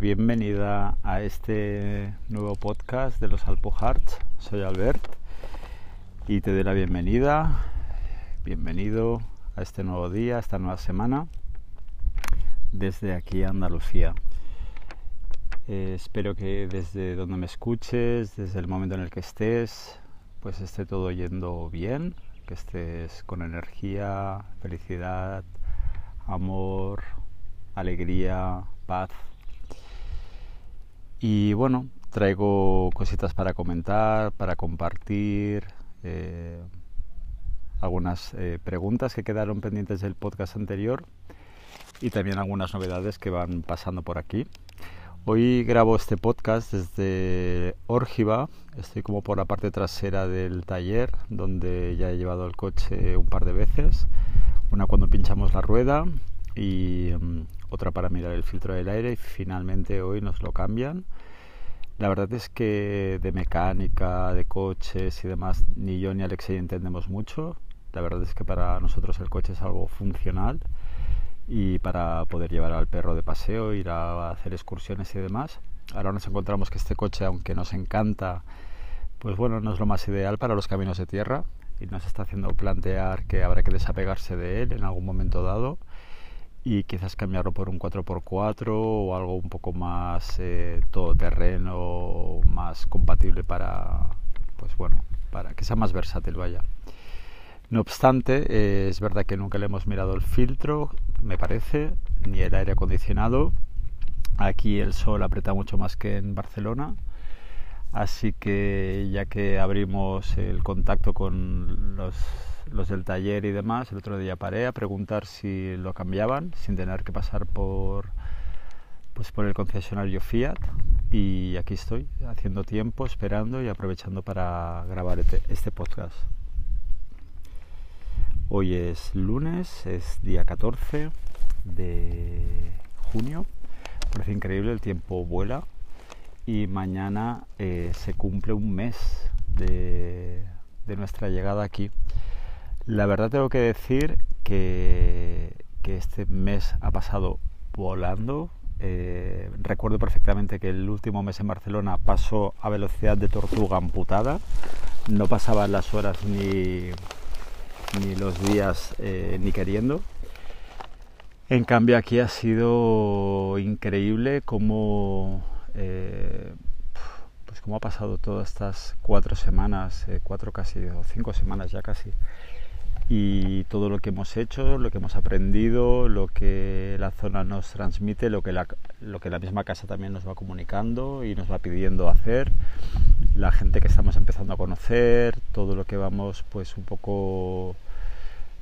Bienvenida a este nuevo podcast de los Alpoharts. Soy Albert y te doy la bienvenida. Bienvenido a este nuevo día, a esta nueva semana, desde aquí Andalucía. Eh, espero que desde donde me escuches, desde el momento en el que estés, pues esté todo yendo bien, que estés con energía, felicidad, amor, alegría, paz. Y bueno, traigo cositas para comentar, para compartir, eh, algunas eh, preguntas que quedaron pendientes del podcast anterior y también algunas novedades que van pasando por aquí. Hoy grabo este podcast desde Órgiva, estoy como por la parte trasera del taller donde ya he llevado el coche un par de veces, una cuando pinchamos la rueda y mm, otra para mirar el filtro del aire y finalmente hoy nos lo cambian. La verdad es que de mecánica, de coches y demás, ni yo ni Alexei entendemos mucho. La verdad es que para nosotros el coche es algo funcional y para poder llevar al perro de paseo, ir a hacer excursiones y demás. Ahora nos encontramos que este coche, aunque nos encanta, pues bueno, no es lo más ideal para los caminos de tierra y nos está haciendo plantear que habrá que desapegarse de él en algún momento dado y quizás cambiarlo por un 4x4 o algo un poco más eh, todoterreno, más compatible para, pues bueno, para que sea más versátil, vaya. No obstante, eh, es verdad que nunca le hemos mirado el filtro, me parece, ni el aire acondicionado. Aquí el sol aprieta mucho más que en Barcelona, así que ya que abrimos el contacto con los los del taller y demás, el otro día paré a preguntar si lo cambiaban sin tener que pasar por pues por el concesionario Fiat y aquí estoy haciendo tiempo, esperando y aprovechando para grabar este, este podcast. Hoy es lunes, es día 14 de junio. Parece increíble, el tiempo vuela y mañana eh, se cumple un mes de, de nuestra llegada aquí. La verdad tengo que decir que, este mes ha pasado volando. Eh, recuerdo perfectamente que el último mes en Barcelona pasó a velocidad de tortuga amputada. No pasaban las horas ni, ni los días eh, ni queriendo. En cambio aquí ha sido increíble cómo, eh, pues cómo ha pasado todas estas cuatro semanas, cuatro casi, o cinco semanas ya casi, y todo lo que hemos hecho, lo que hemos aprendido, lo que la zona nos transmite, lo que la, lo que la misma casa también nos va comunicando y nos va pidiendo hacer, la gente que estamos empezando a conocer, todo lo que vamos pues un poco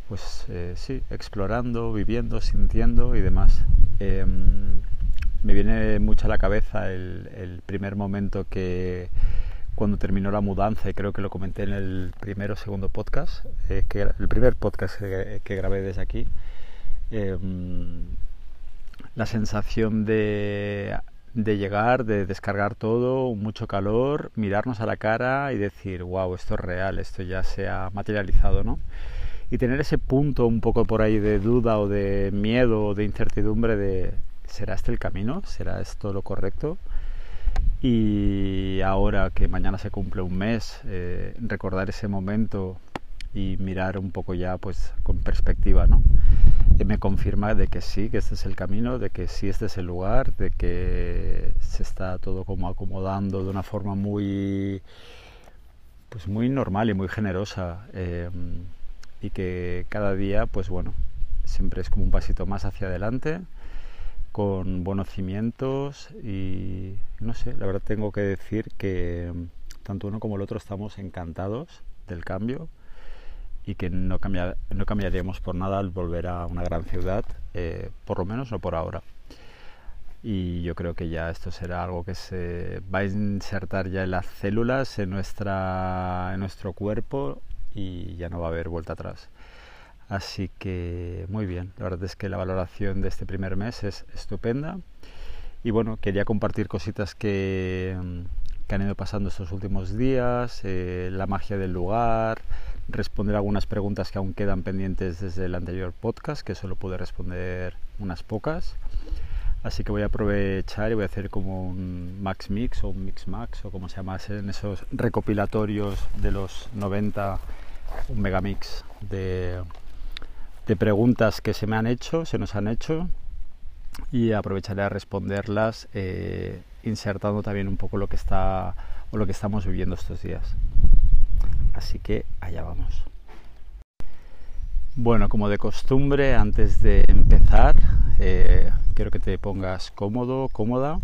pues eh, sí, explorando, viviendo, sintiendo y demás. Em, me viene mucho a la cabeza el primer momento que cuando terminó la mudanza, y creo que lo comenté en el primero o segundo podcast, eh, que el primer podcast que, grabé desde aquí, em, la sensación de, de, llegar, de descargar todo, mucho calor, mirarnos a la cara y decir, wow, esto es real, esto ya se ha materializado, ¿no? Y tener ese punto un poco por ahí de duda o de miedo o de incertidumbre de, ¿será este el camino? ¿Será esto lo correcto? Y ahora que mañana se cumple un mes, eh, recordar ese momento y mirar un poco ya pues con perspectiva, ¿no? Y me confirma de que sí, que este es el camino, de que sí este es el lugar, de que se está todo como acomodando de una forma muy pues muy normal y muy generosa eh, y que cada día pues bueno siempre es como un pasito más hacia adelante con buenos cimientos y no sé, la verdad tengo que decir que tanto uno como el otro estamos encantados del cambio y que no, no cambiaríamos por nada al volver a una gran ciudad, eh, por lo menos no por ahora. Y yo creo que ya esto será algo que se va a insertar ya en las células, en, nuestra, en nuestro cuerpo y ya no va a haber vuelta atrás. Así que muy bien, la verdad es que la valoración de este primer mes es estupenda. Y bueno, quería compartir cositas que, mm, han ido pasando estos últimos días, eh, la magia del lugar, responder algunas preguntas que aún quedan pendientes desde el anterior podcast, que solo pude responder unas pocas. Así que voy a aprovechar y voy a hacer como un Max Mix o un Mix Max o como se llama en esos recopilatorios de los 90, un megamix de, de preguntas que se me han hecho, se nos han hecho y aprovecharé a responderlas eh, insertando también un poco lo que está o lo que estamos viviendo estos días. Así que allá vamos. Bueno, como de costumbre, antes de empezar, eh, quiero que te pongas cómodo, cómoda.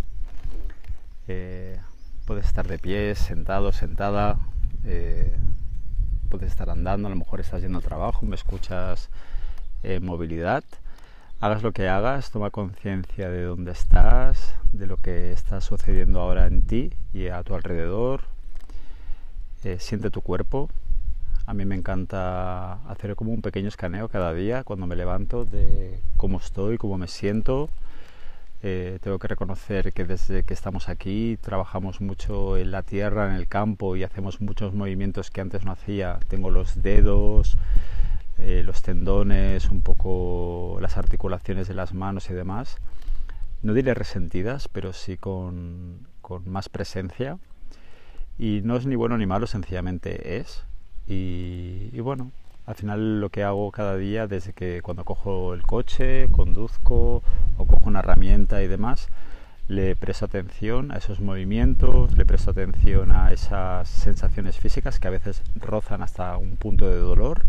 Eh, puedes estar de pie, sentado, sentada. puedes estar andando, a lo mejor estás yendo al trabajo, me escuchas en movilidad hagas lo que hagas, toma conciencia de dónde estás, de lo que está sucediendo ahora en ti y a tu alrededor. Eh, siente tu cuerpo. A mí me encanta hacer como un pequeño escaneo cada día cuando me levanto de cómo estoy, cómo me siento. Eh, tengo que reconocer que desde que estamos aquí trabajamos mucho en la tierra, en el campo y hacemos muchos movimientos que antes no hacía. Tengo los dedos, eh, los tendones, un poco las articulaciones de las manos y demás, no diré resentidas, pero sí con, más presencia. Y no es ni bueno ni malo, sencillamente es. Y, bueno, al final lo que hago cada día, desde que cuando cojo el coche, conduzco o cojo una herramienta y demás, le presto atención a esos movimientos, le presto atención a esas sensaciones físicas que a veces rozan hasta un punto de dolor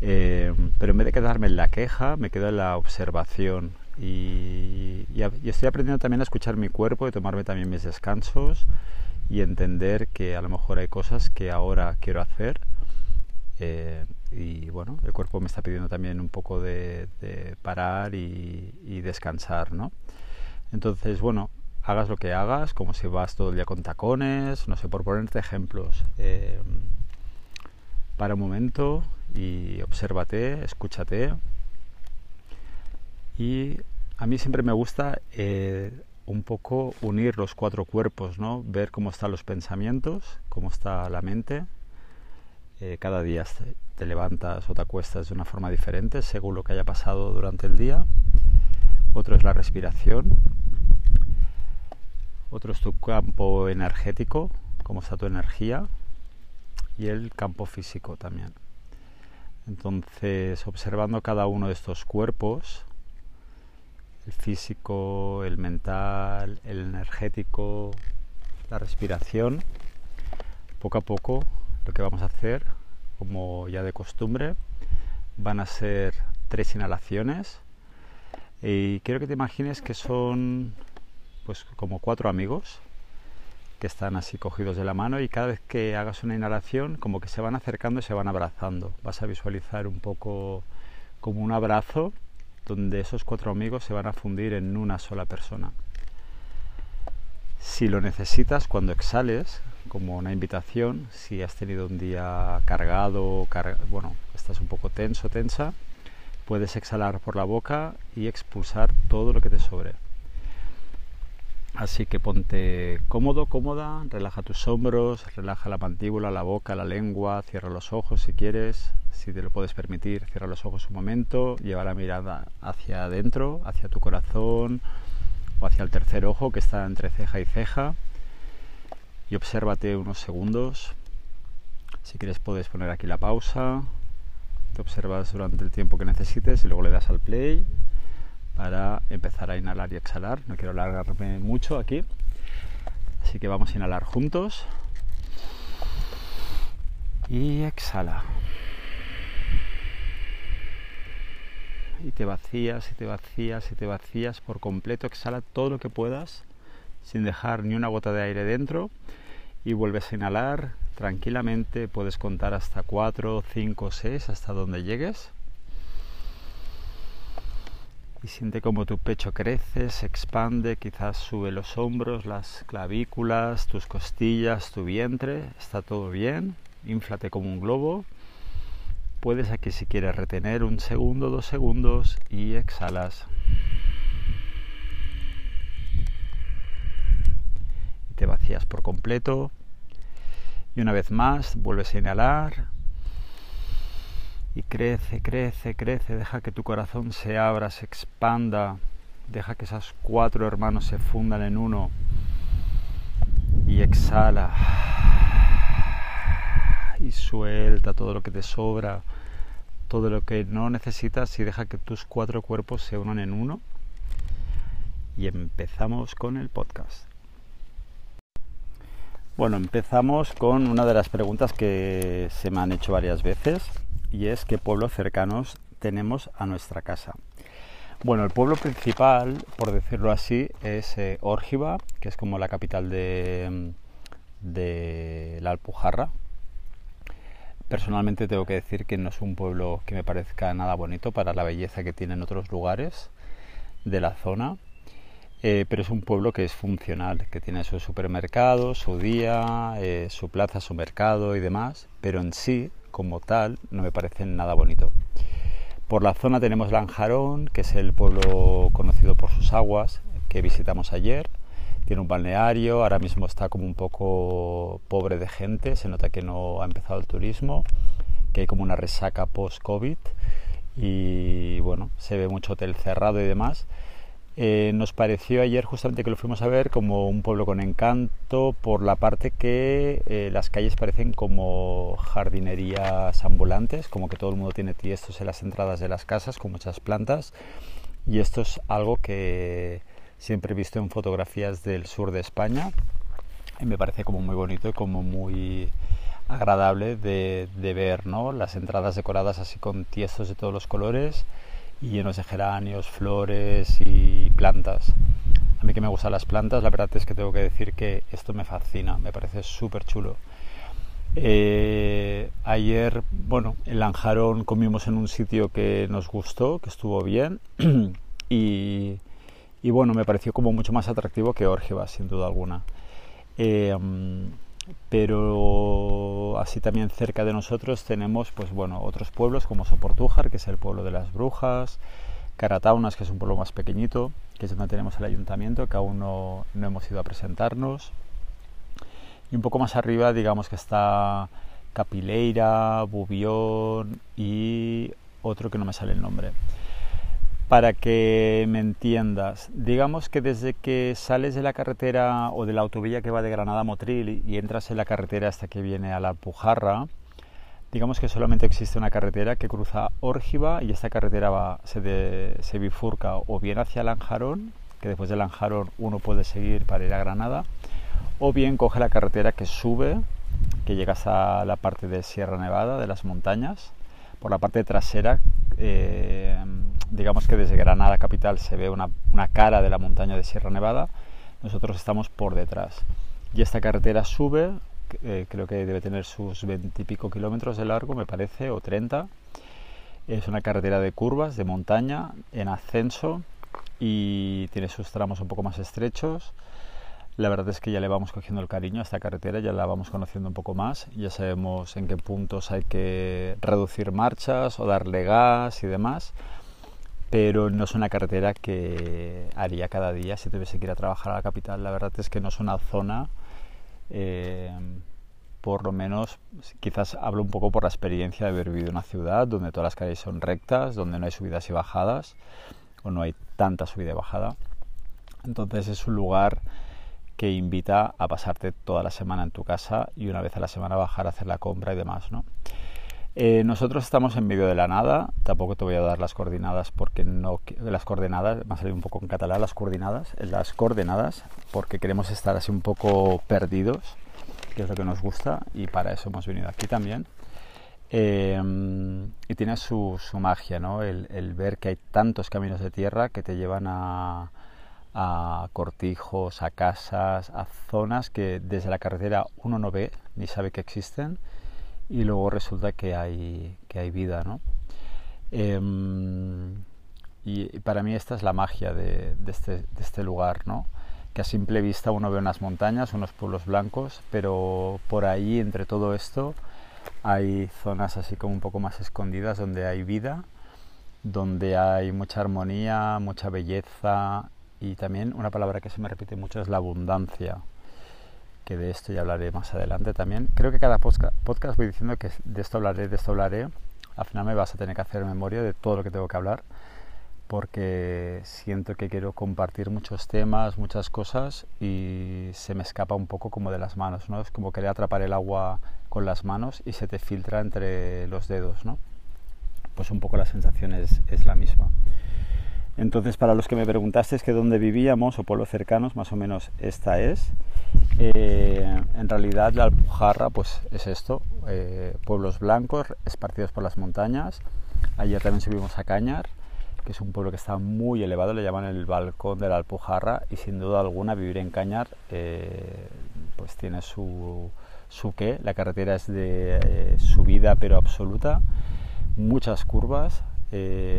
eh, pero en vez de quedarme en la queja, me quedo en la observación. Y, estoy aprendiendo también a escuchar mi cuerpo y tomarme también mis descansos y entender que a lo mejor hay cosas que ahora quiero hacer. Eh, y bueno, el cuerpo me está pidiendo también un poco de, parar y, descansar, ¿no? Entonces, bueno, hagas lo que hagas, como si vas todo el día con tacones, no sé, por ponerte ejemplos. Eh, para un momento y obsérvate, escúchate. Y a mí siempre me gusta eh, un poco unir los cuatro cuerpos, ¿no? Ver cómo están los pensamientos, cómo está la mente. Eh, cada día te levantas o te acuestas de una forma diferente según lo que haya pasado durante el día. Otro es la respiración. Otro es tu campo energético, cómo está tu energía. Y el campo físico también. Entonces, observando cada uno de estos cuerpos, el físico, el mental, el energético, la respiración, poco a poco lo que vamos a hacer, como ya de costumbre, van a ser tres inhalaciones. Y quiero que te imagines que son pues como cuatro amigos que están así cogidos de la mano y cada vez que hagas una inhalación como que se van acercando y se van abrazando. Vas a visualizar un poco como un abrazo donde esos cuatro amigos se van a fundir en una sola persona. Si lo necesitas cuando exhales, como una invitación, si has tenido un día cargado, bueno, estás un poco tenso, tensa, puedes exhalar por la boca y expulsar todo lo que te sobre. Así que ponte cómodo, cómoda, relaja tus hombros, relaja la mandíbula, la boca, la lengua, cierra los ojos si quieres, si te lo puedes permitir, cierra los ojos un momento, lleva la mirada hacia adentro, hacia tu corazón o hacia el tercer ojo que está entre ceja y ceja y obsérvate unos segundos. Si quieres puedes poner aquí la pausa, te observas durante el tiempo que necesites y luego le das al play para empezar a inhalar y exhalar. No quiero alargarme mucho aquí. Así que vamos a inhalar juntos. Y exhala. Y te vacías y te vacías y te vacías por completo. Exhala todo lo que puedas sin dejar ni una gota de aire dentro. Y vuelves a inhalar tranquilamente. Puedes contar hasta 4, 5, 6, hasta donde llegues y siente como tu pecho crece, se expande, quizás sube los hombros, las clavículas, tus costillas, tu vientre, está todo bien, inflate como un globo. Puedes aquí si quieres retener un segundo, dos segundos y exhalas. Te vacías por completo. Y una vez más vuelves a inhalar y crece, crece, crece, deja que tu corazón se abra, se expanda deja que esos cuatro hermanos se fundan en uno y exhala y suelta todo lo que te sobra, todo lo que no necesitas y deja que tus cuatro cuerpos se unan en uno. Y empezamos con el podcast. Bueno, empezamos con una de las preguntas que se me han hecho varias veces y es qué pueblos cercanos tenemos a nuestra casa. Bueno, el pueblo principal, por decirlo así, es eh, Órgiva, que es como la capital de, de la Alpujarra. Personalmente tengo que decir que no es un pueblo que me parezca nada bonito para la belleza que tiene en otros lugares de la zona, eh, pero es un pueblo que es funcional, que tiene su supermercado, su día, eh, su plaza, su mercado y demás, pero en sí, como tal, no me parece nada bonito. Por la zona tenemos Lanjarón, que es el pueblo conocido por sus aguas, que visitamos ayer. Tiene un balneario, ahora mismo está como un poco pobre de gente, se nota que no ha empezado el turismo, que hay como una resaca post-COVID y bueno, se ve mucho hotel cerrado y demás. Eh, nos pareció ayer justamente que lo fuimos a ver como un pueblo con encanto por la parte que eh, las calles parecen como jardinerías ambulantes, como que todo el mundo tiene tiestos en las entradas de las casas con muchas plantas y esto es algo que siempre he visto en fotografías del sur de España y me parece como muy bonito y como muy agradable de, de ver, ¿no? Las entradas decoradas así con tiestos de todos los colores y llenos de geranios, flores y plantas. A mí que me gustan las plantas, la verdad es que tengo que decir que esto me fascina, me parece súper chulo. Eh, ayer, bueno, en Lanjarón comimos en un sitio que nos gustó, que estuvo bien y, y bueno, me pareció como mucho más atractivo que Órgiva, sin duda alguna. Eh, pero así también cerca de nosotros tenemos pues bueno otros pueblos como Soportújar que es el pueblo de las brujas Carataunas que es un pueblo más pequeñito que es donde tenemos el ayuntamiento que aún no, no hemos ido a presentarnos. Y un poco más arriba digamos que está Capileira, Bubión y otro que no me sale el nombre para que me entiendas, digamos que desde que sales de la carretera o de la autovía que va de Granada a Motril y entras en la carretera hasta que viene a la Pujarra, digamos que solamente existe una carretera que cruza Órgiva y esta carretera va, se, se bifurca o bien hacia Lanjarón, que después de Lanjarón uno puede seguir para ir a Granada, o bien coge la carretera que sube, que llegas a la parte de Sierra Nevada, de las montañas, por la parte trasera. Eh, digamos que desde Granada capital se ve una, cara de la montaña de Sierra Nevada, nosotros estamos por detrás. Y esta carretera sube, eh, creo que debe tener sus veintipico kilómetros de largo, me parece, o 30. Es una carretera de curvas, de montaña, en ascenso y tiene sus tramos un poco más estrechos. La verdad es que ya le vamos cogiendo el cariño a esta carretera, ya la vamos conociendo un poco más, ya sabemos en qué puntos hay que reducir marchas o darle gas y demás pero no es una carretera que haría cada día si tuviese que ir a trabajar a la capital. La verdad es que no es una zona, eh, por lo menos, quizás hablo un poco por la experiencia de haber vivido en una ciudad donde todas las calles son rectas, donde no hay subidas y bajadas, o no hay tanta subida y bajada. Entonces es un lugar que invita a pasarte toda la semana en tu casa y una vez a la semana bajar a hacer la compra y demás, ¿no? Eh, nosotros estamos en medio de la nada, tampoco te voy a dar las coordenadas porque no las coordenadas, me ha salido un poco en catalán las coordenadas, las coordenadas porque queremos estar así un poco perdidos, que es lo que nos gusta y para eso hemos venido aquí también. Eh, y tiene su, magia, ¿no? El, ver que hay tantos caminos de tierra que te llevan a, a cortijos, a casas, a zonas que desde la carretera uno no ve ni sabe que existen y luego resulta que hay, que hay vida, ¿no? Em, y, para mí esta es la magia de, este, de, este, lugar, ¿no? Que a simple vista uno ve unas montañas, unos pueblos blancos, pero por ahí, entre todo esto, hay zonas así como un poco más escondidas donde hay vida, donde hay mucha armonía, mucha belleza y también una palabra que se me repite mucho es la abundancia que de esto ya hablaré más adelante también. Creo que cada podcast voy diciendo que de esto hablaré, de esto hablaré. Al final me vas a tener que hacer memoria de todo lo que tengo que hablar. porque siento que quiero compartir muchos temas, muchas cosas y se me escapa un poco como de las manos, ¿no? Es como querer atrapar el agua con las manos y se te filtra entre los dedos, ¿no? Pues un poco la sensación es, es la misma. Entonces, para los que me preguntasteis que dónde vivíamos o pueblos cercanos, más o menos esta es. Eh, en realidad la Alpujarra pues es esto, eh, pueblos blancos esparcidos por las montañas. Ayer también subimos a Cañar, que es un pueblo que está muy elevado, le llaman el balcón de la Alpujarra y sin duda alguna vivir en Cañar eh, pues tiene su, su qué. La carretera es de subida pero absoluta, muchas curvas,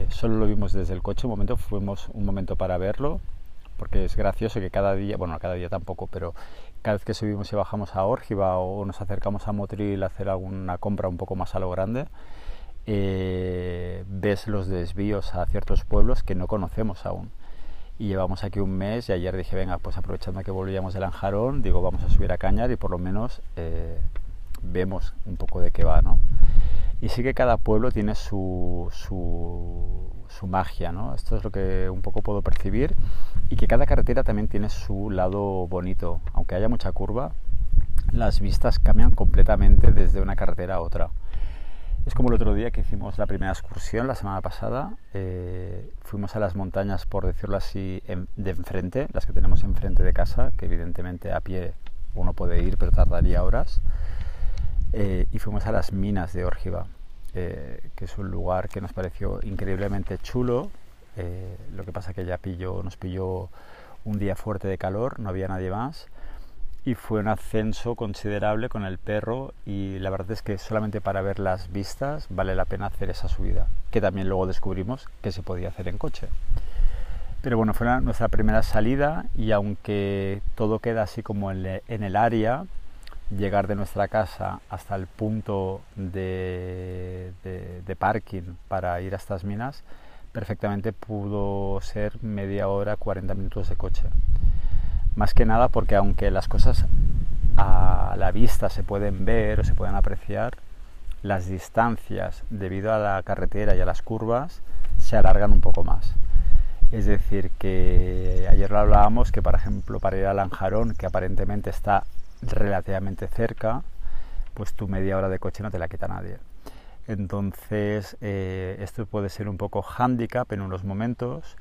solo lo vimos desde el coche, un momento fuimos un momento para verlo, porque es gracioso que cada día, bueno, cada día tampoco, pero cada vez que subimos y bajamos a Órgiva o nos acercamos a Motril a hacer alguna compra un poco más a lo grande, eh, ves los desvíos a ciertos pueblos que no conocemos aún. Y llevamos aquí un mes y ayer dije, venga, pues aprovechando que volvíamos de Lanjarón, digo, vamos a subir a Cañar y por lo menos eh, vemos un poco de qué va, ¿no? Y sí que cada pueblo tiene su, su, su magia, ¿no? Esto es lo que un poco puedo percibir y que cada carretera también tiene su lado bonito. Aunque haya mucha curva, las vistas cambian completamente desde una carretera a otra. Es como el otro día que hicimos la primera excursión, la semana pasada. Eh, fuimos a las montañas, por decirlo así, de enfrente, las que tenemos enfrente de casa, que evidentemente a pie uno puede ir, pero tardaría horas. Eh, y fuimos a las minas de Órgiva. Eh, que es un lugar que nos pareció increíblemente chulo. Eh, lo que pasa que ya pilló, nos pilló un día fuerte de calor, no había nadie más y fue un ascenso considerable con el perro y la verdad es que solamente para ver las vistas vale la pena hacer esa subida, que también luego descubrimos que se podía hacer en coche. Pero bueno, fue nuestra primera salida y aunque todo queda así como en el área, llegar de nuestra casa hasta el punto de, parking para ir a estas minas, perfectamente pudo ser media hora, 40 minutos de coche. Más que nada porque aunque las cosas a la vista se pueden ver o se pueden apreciar, las distancias debido a la carretera y a las curvas se alargan un poco más. Es decir, que ayer lo hablábamos que, por ejemplo, para ir a Lanjarón, que aparentemente está relativamente cerca, pues tu media hora de coche no te la quita nadie. Entonces, eh, esto puede ser un poco handicap en unos momentos,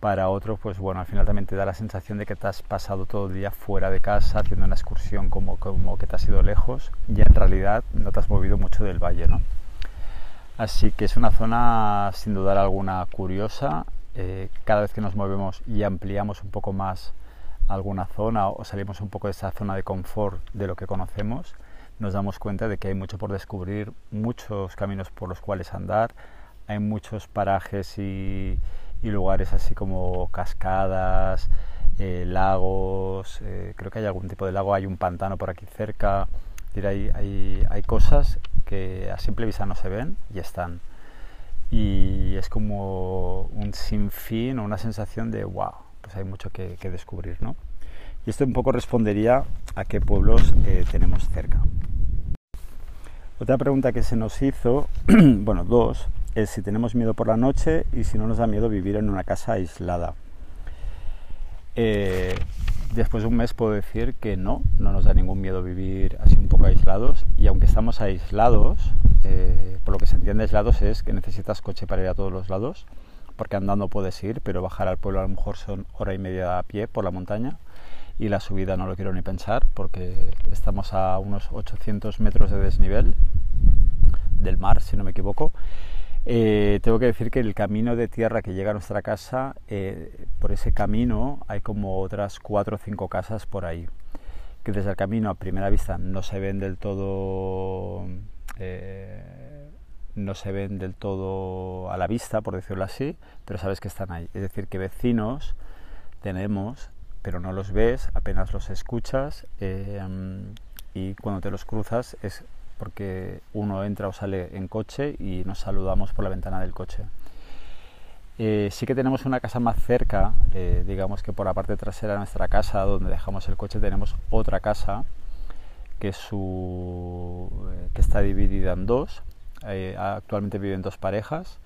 para otros, pues bueno, al final también te da la sensación de que te has pasado todo el día fuera de casa haciendo una excursión como, como que te has ido lejos y en realidad no te has movido mucho del valle, ¿no? Así que es una zona sin dudar alguna curiosa. Eh, cada vez que nos movemos y ampliamos un poco más alguna zona o salimos un poco de esa zona de confort de lo que conocemos, nos damos cuenta de que hay mucho por descubrir, muchos caminos por los cuales andar, hay muchos parajes y, lugares así como cascadas, eh, lagos, eh, creo que hay algún tipo de lago, hay un pantano por aquí cerca, hay, hay, hay cosas que a simple vista no se ven y están. Y es como un sinfín o una sensación de wow, pues hay mucho que, descubrir, ¿no? Y esto un poco respondería a qué pueblos eh, tenemos cerca. Otra pregunta que se nos hizo, bueno, dos, es si tenemos miedo por la noche y si no nos da miedo vivir en una casa aislada. Eh, después de un mes puedo decir que no, no nos da ningún miedo vivir así un poco aislados y aunque estamos aislados, eh, por lo que se entiende aislados es que necesitas coche para ir a todos los lados porque andando puedes ir, pero bajar al pueblo a lo mejor son hora y media a pie por la montaña y la subida no lo quiero ni pensar porque estamos a unos 800 metros de desnivel del mar, si no me equivoco. Eh, tengo que decir que el camino de tierra que llega a nuestra casa, eh, por ese camino hay como otras cuatro o cinco casas por ahí, que desde el camino a primera vista no se ven del todo eh, no se ven del todo a la vista, por decirlo así, pero sabes que están ahí. Es decir, que vecinos tenemos, pero no los ves, apenas los escuchas eh, y cuando te los cruzas es porque uno entra o sale en coche y nos saludamos por la ventana del coche. Eh, sí que tenemos una casa más cerca, eh, digamos que por la parte trasera de nuestra casa, donde dejamos el coche, tenemos otra casa que, su, que está dividida en dos, actualmente viven dos parejas.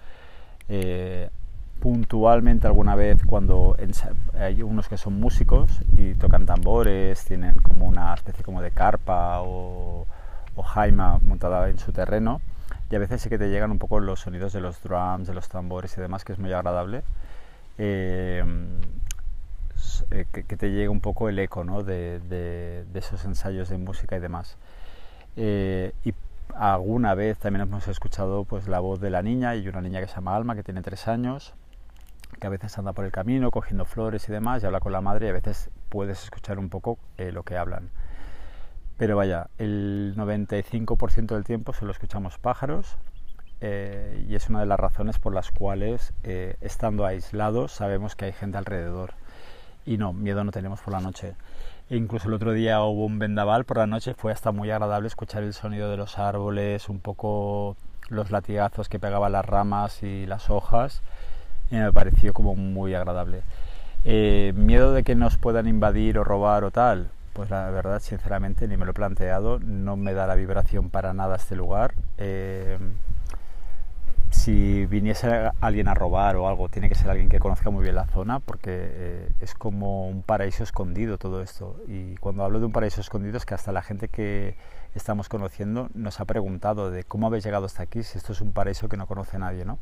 Puntualmente alguna vez cuando hay unos que son músicos y tocan tambores, tienen como una especie como de carpa o, o jaima montada en su terreno y a veces sí que te llegan un poco los sonidos de los drums, de los tambores y demás, que es muy agradable. Eh, eh, que, te llegue un poco el eco ¿no? de, de, esos ensayos de música y demás. Eh, y alguna vez también hemos escuchado pues, la voz de la niña, y una niña que se llama Alma, que tiene tres años, que a veces anda por el camino cogiendo flores y demás, y habla con la madre, y a veces puedes escuchar un poco lo que hablan. Pero vaya, el 95% del tiempo solo escuchamos pájaros eh, y es una de las razones por las cuales, eh, estando aislados, sabemos que hay gente alrededor. Y no, miedo no tenemos por la noche. E incluso el otro día hubo un vendaval por la noche, fue hasta muy agradable escuchar el sonido de los árboles, un poco los latigazos que pegaban las ramas y las hojas, y me pareció como muy agradable. Eh, miedo de que nos puedan invadir o robar o tal, pues la verdad, sinceramente, ni me lo he planteado, no me da la vibración para nada este lugar. Eh, si viniese alguien a robar o algo, tiene que ser alguien que conozca muy bien la zona, porque eh, es como un paraíso escondido todo esto. Y cuando hablo de un paraíso escondido es que hasta la gente que estamos conociendo nos ha preguntado de cómo habéis llegado hasta aquí, si esto es un paraíso que no conoce nadie, ¿no?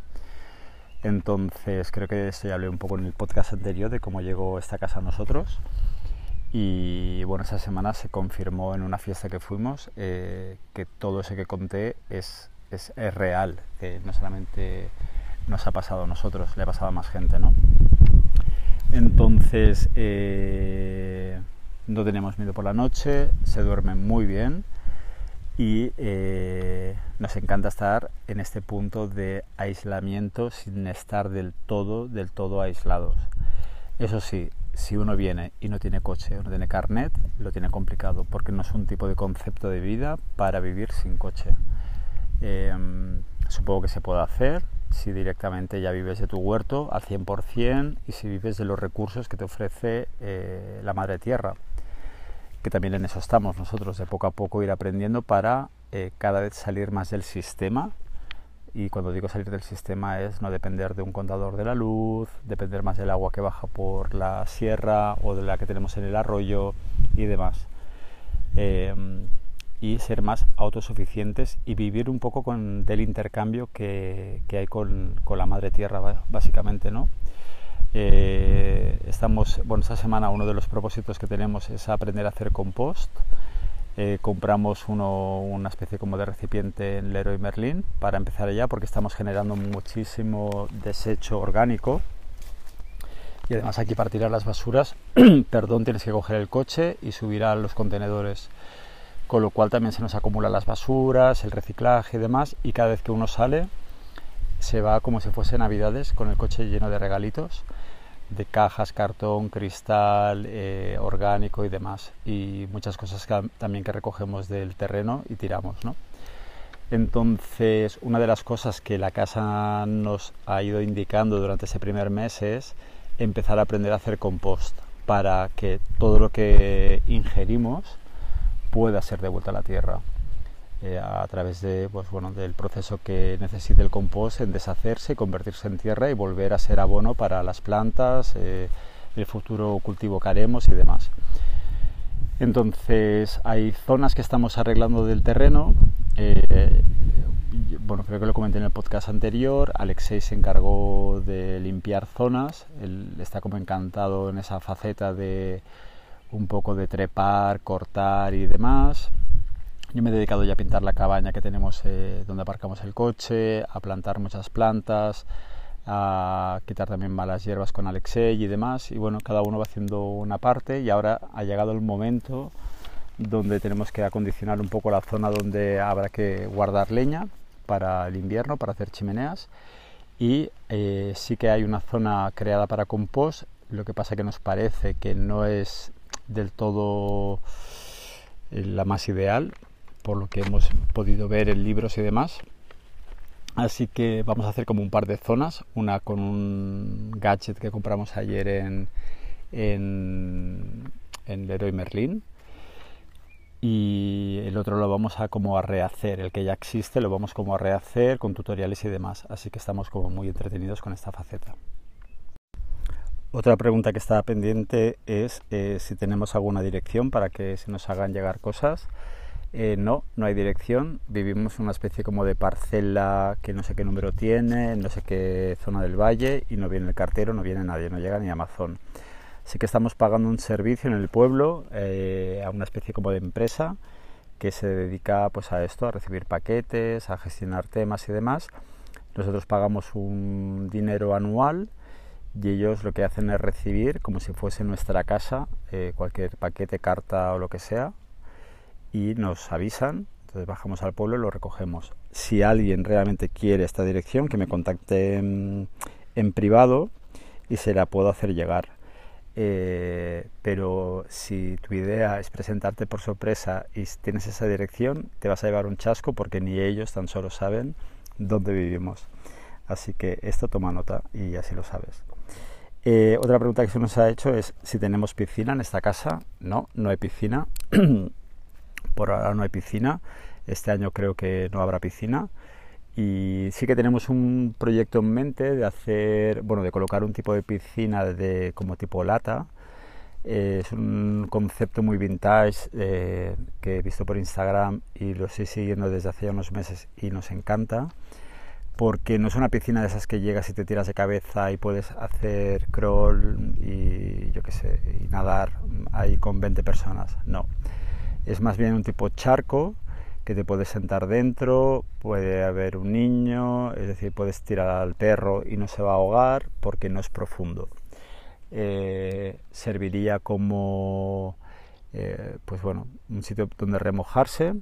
Entonces, creo que esto ya hablé un poco en el podcast anterior de cómo llegó esta casa a nosotros. Y bueno, esa semana se confirmó en una fiesta que fuimos eh, que todo ese que conté es, es, es, real, que no solamente nos ha pasado a nosotros, le ha pasado a más gente, ¿no? Entonces, eh, no tenemos miedo por la noche, se duerme muy bien y eh, nos encanta estar en este punto de aislamiento sin estar del todo, del todo aislados. Eso sí, si uno viene y no tiene coche o no tiene carnet, lo tiene complicado porque no es un tipo de concepto de vida para vivir sin coche. Em, supongo que se puede hacer si directamente ya vives de tu huerto al 100% y si vives de los recursos que te ofrece eh, la madre tierra, que también en eso estamos nosotros, de poco a poco ir aprendiendo para eh, cada vez salir más del sistema y cuando digo salir del sistema es no depender de un contador de la luz, depender más del agua que baja por la sierra o de la que tenemos en el arroyo y demás. Em, y ser más autosuficientes y vivir un poco con, del intercambio que, que hay con, con, la madre tierra, básicamente, ¿no? Eh, estamos, bueno, esta semana uno de los propósitos que tenemos es aprender a hacer compost. Eh, compramos uno, una especie como de recipiente en Leroy Merlin para empezar ya porque estamos generando muchísimo desecho orgánico. Y además aquí para tirar las basuras, perdón, tienes que coger el coche y subir a los contenedores, con lo cual también se nos acumulan las basuras, el reciclaje y demás y cada vez que uno sale se va como si fuese navidades con el coche lleno de regalitos de cajas, cartón, cristal, eh, orgánico y demás. Y muchas cosas también que recogemos del terreno y tiramos, ¿no? Entonces, una de las cosas que la casa nos ha ido indicando durante ese primer mes es empezar a aprender a hacer compost para que todo lo que ingerimos pueda ser devuelto a la tierra. Eh, a través de, pues, del proceso que necesite el compost en deshacerse, convertirse en tierra y volver a ser abono para las plantas, eh, el futuro cultivo que haremos y demás. Entonces hay zonas que estamos arreglando del terreno. Eh, bueno, creo que lo comenté en el podcast anterior. Alexei se encargó de limpiar zonas. Él está como encantado en esa faceta de un poco de trepar, cortar y demás. Yo me he dedicado ya a pintar la cabaña que tenemos eh, donde aparcamos el coche, a plantar muchas plantas, a quitar también malas hierbas con Alexei y demás. Y bueno, cada uno va haciendo una parte y ahora ha llegado el momento donde tenemos que acondicionar un poco la zona donde habrá que guardar leña para el invierno, para hacer chimeneas. Y eh, sí que hay una zona creada para compost, lo que pasa que nos parece que no es del todo eh, la más ideal por lo que hemos podido ver en libros y demás. Así que vamos a hacer como un par de zonas, una con un gadget que compramos ayer en, en, en Leroy Merlin y el otro lo vamos a como a rehacer, el que ya existe lo vamos como a rehacer con tutoriales y demás, así que estamos como muy entretenidos con esta faceta. Otra pregunta que estaba pendiente es eh, si tenemos alguna dirección para que se nos hagan llegar cosas. Eh, no, no hay dirección. Vivimos una especie como de parcela que no sé qué número tiene, no sé qué zona del valle y no viene el cartero, no viene nadie, no llega ni Amazon. Así que estamos pagando un servicio en el pueblo eh, a una especie como de empresa que se dedica pues a esto, a recibir paquetes, a gestionar temas y demás. Nosotros pagamos un dinero anual y ellos lo que hacen es recibir como si fuese nuestra casa eh, cualquier paquete, carta o lo que sea y nos avisan, entonces bajamos al pueblo y lo recogemos. Si alguien realmente quiere esta dirección, que me contacte en, privado y se la puedo hacer llegar. Eh, pero si tu idea es presentarte por sorpresa y tienes esa dirección, te vas a llevar un chasco porque ni ellos tan solo saben dónde vivimos. Así que esto toma nota y así lo sabes. Eh, otra pregunta que se nos ha hecho es si tenemos piscina en esta casa. No, no hay piscina. Por ahora no hay piscina. Este año creo que no habrá piscina. Y sí que tenemos un proyecto en mente de hacer, bueno, de colocar un tipo de piscina de, como tipo lata. Eh, es un concepto muy vintage eh, que he visto por Instagram y lo estoy siguiendo desde hace unos meses y nos encanta porque no es una piscina de esas que llegas y te tiras de cabeza y puedes hacer crawl y yo qué sé, y nadar ahí con 20 personas. No. Es más bien un tipo charco que te puedes sentar dentro, puede haber un niño, es decir, puedes tirar al perro y no se va a ahogar porque no es profundo. Eh, serviría como eh, pues bueno, un sitio donde remojarse,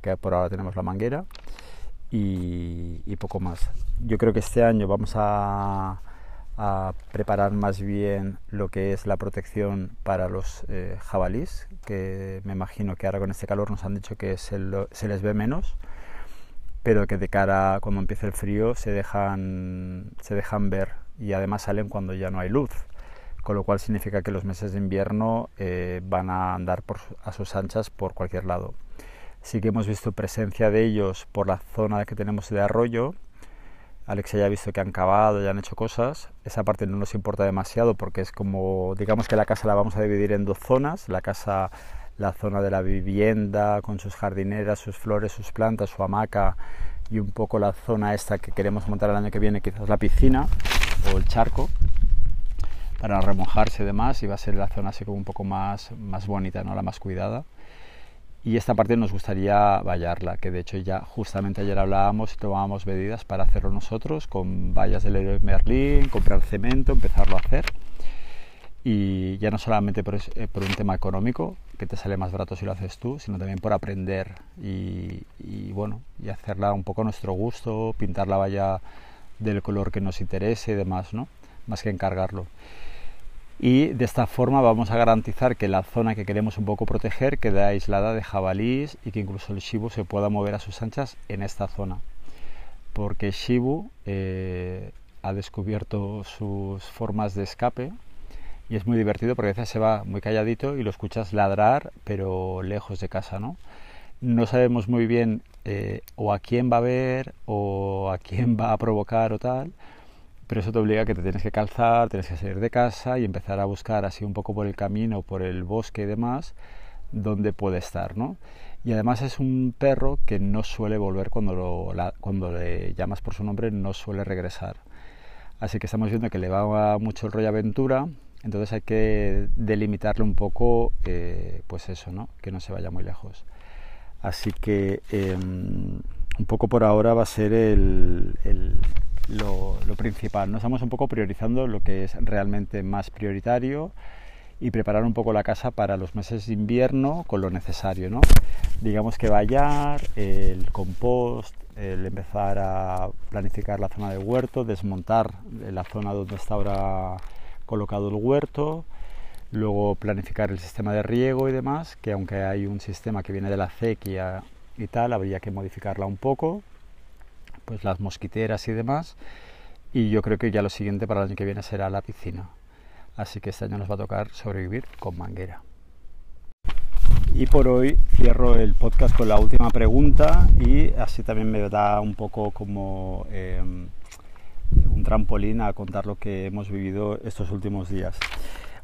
que por ahora tenemos la manguera y, poco más. Yo creo que este año vamos a, preparar más bien lo que es la protección para los eh, jabalís, que me imagino que ahora con este calor nos han dicho que se, les ve menos, pero que de cara cuando empiece el frío se dejan, se dejan ver y además salen cuando ya no hay luz con lo cual significa que los meses de invierno eh, van a andar a sus anchas por cualquier lado. Sí que hemos visto presencia de ellos por la zona que tenemos de arroyo. Alex ya ha visto que han cavado, ya han hecho cosas. Esa parte no nos importa demasiado porque es como, digamos que la casa la vamos a dividir en dos zonas. La casa, la zona de la vivienda con sus jardineras, sus flores, sus plantas, su hamaca y un poco la zona esta que queremos montar el año que viene, quizás la piscina o el charco para remojarse y demás y va a ser la zona así como un poco más, más bonita, ¿no? la más cuidada y esta parte nos gustaría vallarla, que de hecho ya justamente ayer hablábamos y tomábamos medidas para hacerlo nosotros con vallas del Leroy Merlin, comprar cemento, empezarlo a hacer. Y ya no solamente por, eh, por, un tema económico, que te sale más barato si lo haces tú, sino también por aprender y, y bueno, y hacerla un poco a nuestro gusto, pintar la valla del color que nos interese y demás, ¿no? Más que encargarlo y de esta forma vamos a garantizar que la zona que queremos un poco proteger quede aislada de jabalíes y que incluso el shibu se pueda mover a sus anchas en esta zona. Porque shibu eh, ha descubierto sus formas de escape y es muy divertido porque a veces se va muy calladito y lo escuchas ladrar pero lejos de casa no no sabemos muy bien eh, o a quién va a ver o a quién va a provocar o tal pero eso te obliga a que te tienes que calzar, tienes que salir de casa y empezar a buscar así un poco por el camino, por el bosque y demás, donde puede estar, ¿no? Y además es un perro que no suele volver cuando, lo, cuando le llamas por su nombre, no suele regresar. Así que estamos viendo que le va mucho el rollo aventura, entonces hay que delimitarle un poco, eh, pues eso, ¿no? Que no se vaya muy lejos. Así que em, un poco por ahora va a ser el lo, principal. ¿no? Estamos un poco priorizando lo que es realmente más prioritario y preparar un poco la casa para los meses de invierno con lo necesario. ¿no? Digamos que vallar, el compost, el empezar a planificar la zona de huerto, desmontar la zona donde está ahora colocado el huerto, luego planificar el sistema de riego y demás, que aunque hay un sistema que viene de la acequia y tal, habría que modificarla un poco, pues las mosquiteras y demás. Y yo creo que ya lo siguiente para el año que viene será la piscina. Así que este año nos va a tocar sobrevivir con manguera. Y por hoy cierro el podcast con la última pregunta y así también me da un poco como em, un trampolín a contar lo que hemos vivido estos últimos días.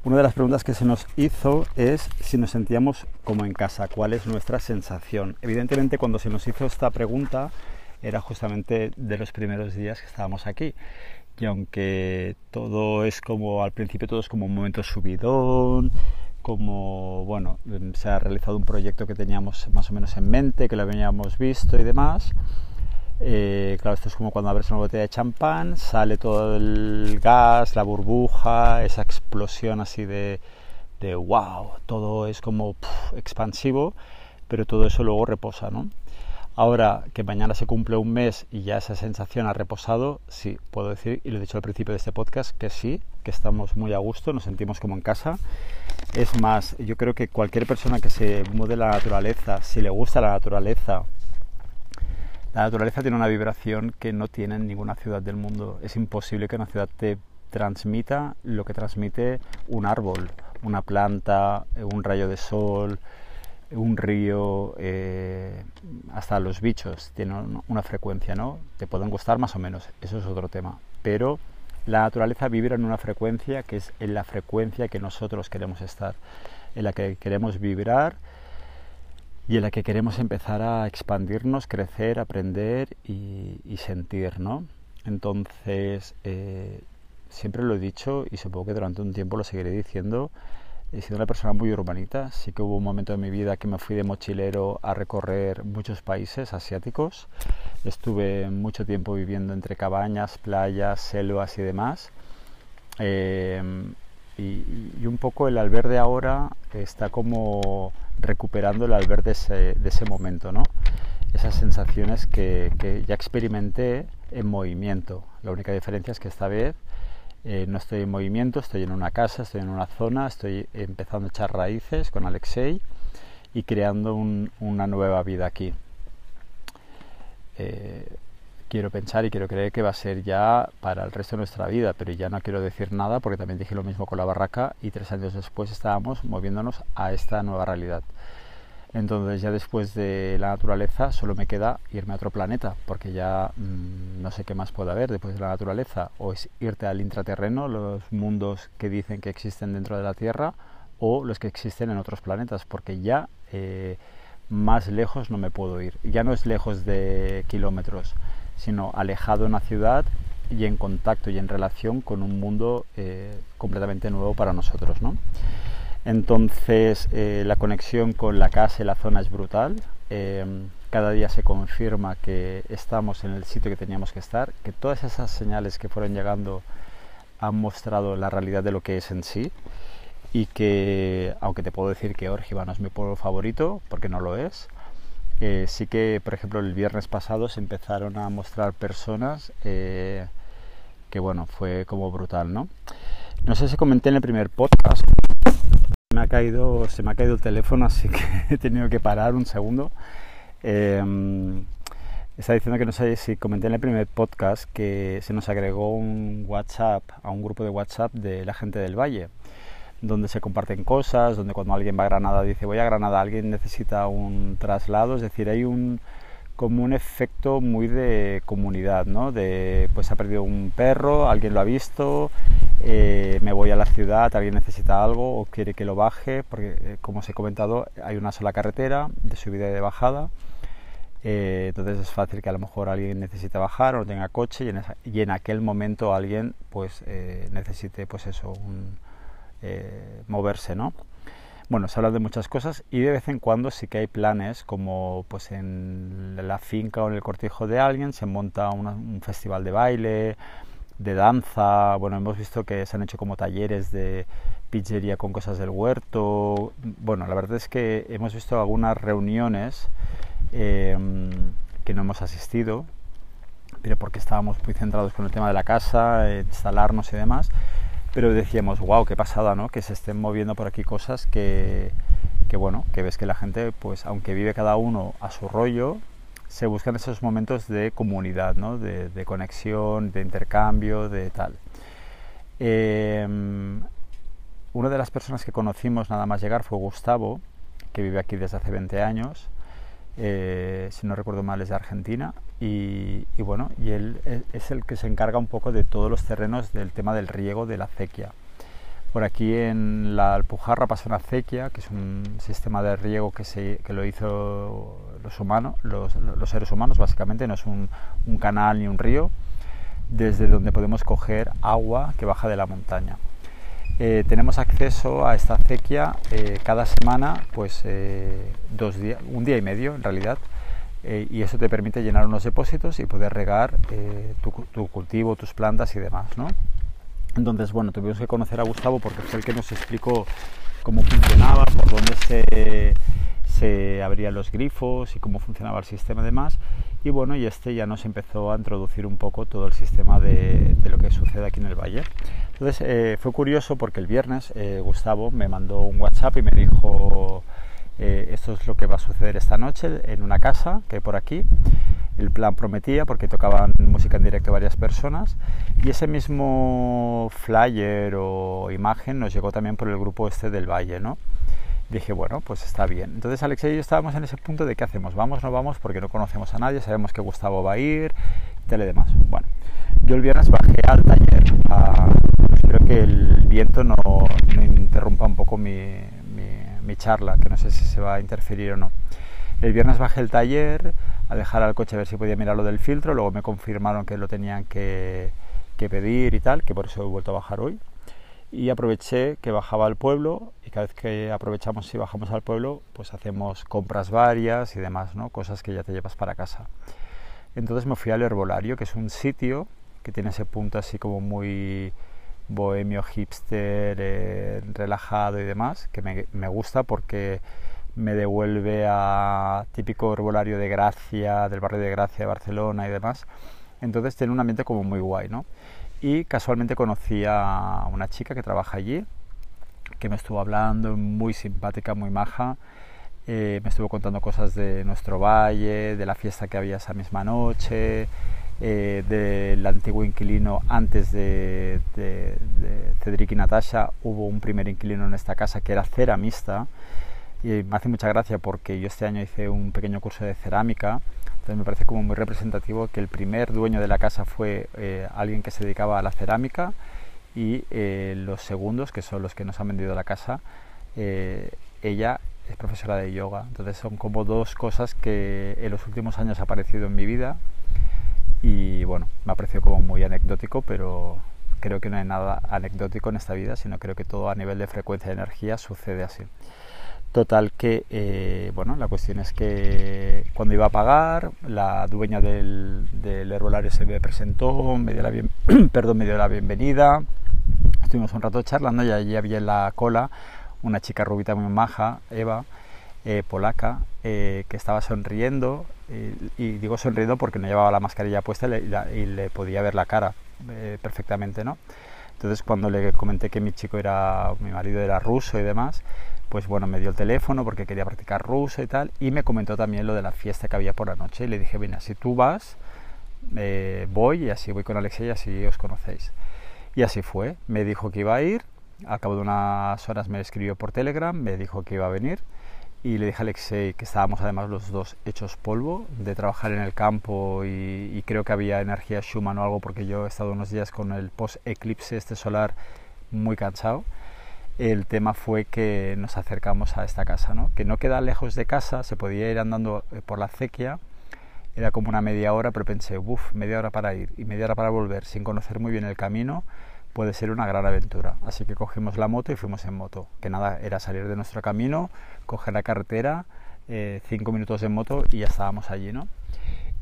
Una de las preguntas que se nos hizo es si nos sentíamos como en casa, cuál es nuestra sensación. Evidentemente cuando se nos hizo esta pregunta era justamente de los primeros días que estábamos aquí. Y aunque todo es como, al principio todo es como un momento subidón, como, bueno, se ha realizado un proyecto que teníamos más o menos en mente, que lo habíamos visto y demás, eh, claro, esto es como cuando abres una botella de champán, sale todo el gas, la burbuja, esa explosión así de, de wow, todo es como expansivo, pero todo eso luego reposa, ¿no? Ahora que mañana se cumple un mes y ya esa sensación ha reposado, sí, puedo decir, y lo he dicho al principio de este podcast, que sí, que estamos muy a gusto, nos sentimos como en casa. Es más, yo creo que cualquier persona que se mude la naturaleza, si le gusta la naturaleza, la naturaleza tiene una vibración que no tiene en ninguna ciudad del mundo. Es imposible que una ciudad te transmita lo que transmite un árbol, una planta, un rayo de sol, un río, eh, hasta los bichos tienen una frecuencia, ¿no? Te pueden gustar más o menos, eso es otro tema. Pero la naturaleza vibra en una frecuencia que es en la frecuencia que nosotros queremos estar, en la que queremos vibrar y en la que queremos empezar a expandirnos, crecer, aprender y, sentir, ¿no? Entonces, eh, siempre lo he dicho y supongo que durante un tiempo lo seguiré diciendo, he sido una persona muy urbanita, sí que hubo un momento en mi vida que me fui de mochilero a recorrer muchos países asiáticos, estuve mucho tiempo viviendo entre cabañas, playas, selvas y demás. Eh, y, un poco el albergue ahora está como recuperando el albergue de ese, momento, ¿no? Esas sensaciones que, ya experimenté en movimiento. La única diferencia es que esta vez eh, no estoy en movimiento, estoy en una casa, estoy en una zona, estoy empezando a echar raíces con Alexei y creando una nueva vida aquí. Eh, quiero pensar y quiero creer que va a ser ya para el resto de nuestra vida, pero ya no quiero decir nada porque también dije lo mismo con la barraca y tres años después estábamos moviéndonos a esta nueva realidad. Entonces ya después de la naturaleza solo me queda irme a otro planeta, porque ya mm, no sé qué más puede haber después de la naturaleza. O es irte al intraterreno, los mundos que dicen que existen dentro de la Tierra, o los que existen en otros planetas, porque ya eh, más lejos no me puedo ir. Ya no es lejos de kilómetros, sino alejado en una ciudad y en contacto y en relación con un mundo eh, completamente nuevo para nosotros. ¿no? Entonces eh, la conexión con la casa y la zona es brutal. Em, cada día se confirma que estamos en el sitio que teníamos que estar, que todas esas señales que fueron llegando han mostrado la realidad de lo que es en sí y que, aunque te puedo decir que Orgiva no es mi pueblo favorito, porque no lo es, eh, sí que, por ejemplo, el viernes pasado se empezaron a mostrar personas eh, que, bueno, fue como brutal, ¿no? No sé si comenté en el primer podcast, me ha caído, se me ha caído el teléfono, así que he tenido que parar un segundo. Em, está diciendo que no sé si comenté en el primer podcast que se nos agregó un WhatsApp a un grupo de WhatsApp de la gente del Valle donde se comparten cosas, donde cuando alguien va a Granada dice voy a Granada, alguien necesita un traslado, es decir, hay un como un efecto muy de comunidad, ¿no? De pues ha perdido un perro, alguien lo ha visto, eh, me voy a la ciudad, alguien necesita algo o quiere que lo baje, porque eh, como os he comentado hay una sola carretera de subida y de bajada, eh, entonces es fácil que a lo mejor alguien necesite bajar o no tenga coche y en, aquel momento alguien pues necesite pues eso un, moverse, ¿no? Bueno, se habla de muchas cosas y de vez en cuando sí que hay planes como pues en la finca o en el cortijo de alguien se monta un festival de baile, de danza, bueno, hemos visto que se han hecho como talleres de pizzería con cosas del huerto, bueno, la verdad es que hemos visto algunas reuniones em, que no hemos asistido, pero porque estábamos muy centrados con el tema de la casa, instalarnos y demás, pero decíamos, wow, qué pasada, ¿no? Que se estén moviendo por aquí cosas que, que, bueno, que ves que la gente, pues aunque vive cada uno a su rollo, se buscan esos momentos de comunidad, ¿no? De, conexión, de intercambio, de tal. Em, una de las personas que conocimos nada más llegar fue Gustavo, que vive aquí desde hace 20 años, eh, si no recuerdo mal es de Argentina, y, bueno, y él es el que se encarga un poco de todos los terrenos del tema del riego de la acequia. Por aquí en la Alpujarra pasa una acequia, que es un sistema de riego que, se, que lo hizo los humanos, los, seres humanos básicamente, no es un, canal ni un río, desde donde podemos coger agua que baja de la montaña. Eh, tenemos acceso a esta acequia eh, cada semana, pues eh, dos días, un día y medio en realidad, y eso te permite llenar unos depósitos y poder regar tu, tu, cultivo, tus plantas y demás, ¿no? Entonces, bueno, tuvimos que conocer a Gustavo porque fue el que nos explicó cómo funcionaba, por dónde se, se abrían los grifos y cómo funcionaba el sistema y demás. Y bueno, y este ya nos empezó a introducir un poco todo el sistema de, de lo que sucede aquí en el valle. Entonces eh, fue curioso porque el viernes eh, Gustavo me mandó un WhatsApp y me dijo, eh, esto es lo que va a suceder esta noche en una casa que hay por aquí el plan prometía porque tocaban música en directo varias personas y ese mismo flyer o imagen nos llegó también por el grupo este del Valle, ¿no? Dije, bueno, pues está bien. Entonces Alex y yo estábamos en ese punto de qué hacemos, vamos, no vamos, porque no conocemos a nadie, sabemos que Gustavo va a ir y tal y demás. Bueno, yo el viernes bajé al taller, espero que el viento no, interrumpa un poco mi, mi charla, que no sé si se va a interferir o no. El viernes bajé el taller, a dejar al coche a ver si podía mirar lo del filtro, luego me confirmaron que lo tenían que, pedir y tal, que por eso he vuelto a bajar hoy. Y aproveché que bajaba al pueblo y cada vez que aprovechamos y bajamos al pueblo, pues hacemos compras varias y demás, ¿no? Cosas que ya te llevas para casa. Entonces me fui al herbolario, que es un sitio que tiene ese punto así como muy bohemio, hipster, eh, relajado y demás, que me, me gusta porque me devuelve a típico herbolario de Gracia, del barrio de Gracia de Barcelona y demás. Entonces tiene un ambiente como muy guay, ¿no? Y casualmente conocí a una chica que trabaja allí, que me estuvo hablando, muy simpática, muy maja. Eh, me estuvo contando cosas de nuestro valle, de la fiesta que había esa misma noche, eh, del antiguo inquilino antes de, Cedric y Natasha. Hubo un primer inquilino en esta casa que era ceramista y me hace mucha gracia porque yo este año hice un pequeño curso de cerámica, entonces me parece como muy representativo que el primer dueño de la casa fue eh, alguien que se dedicaba a la cerámica y eh, los segundos, que son los que nos han vendido la casa, eh, ella es profesora de yoga. Entonces son como dos cosas que en los últimos años ha aparecido en mi vida y bueno, me ha parecido como muy anecdótico, pero creo que no hay nada anecdótico en esta vida, sino creo que todo a nivel de frecuencia de energía sucede así. Total que, eh, bueno, la cuestión es que cuando iba a pagar, la dueña del, herbolario se me presentó, me dio, la perdón, me dio la bienvenida, estuvimos un rato charlando y allí había en la cola una chica rubita muy maja, Eva, eh, polaca, eh, que estaba sonriendo, y, digo sonriendo porque no llevaba la mascarilla puesta y le, podía ver la cara perfectamente, ¿no? Entonces cuando le comenté que mi chico era, mi marido era ruso y demás, pues bueno, me dio el teléfono porque quería practicar ruso y tal, y me comentó también lo de la fiesta que había por la noche, y le dije, mira, si tú vas, eh, voy, y así voy con Alexei y así os conocéis. Y así fue, me dijo que iba a ir, al cabo de unas horas me escribió por Telegram, me dijo que iba a venir, y le dije a Alexei que estábamos además los dos hechos polvo de trabajar en el campo y, creo que había energía Schumann o algo porque yo he estado unos días con el post-eclipse este solar muy cansado. El tema fue que nos acercamos a esta casa, ¿no? que no queda lejos de casa, se podía ir andando eh, por la acequia, era como una media hora, pero pensé, uff, media hora para ir y media hora para volver sin conocer muy bien el camino, puede ser una gran aventura. Así que cogimos la moto y fuimos en moto, que nada, era salir de nuestro camino, coger la carretera, eh, cinco minutos en moto y ya estábamos allí, ¿no?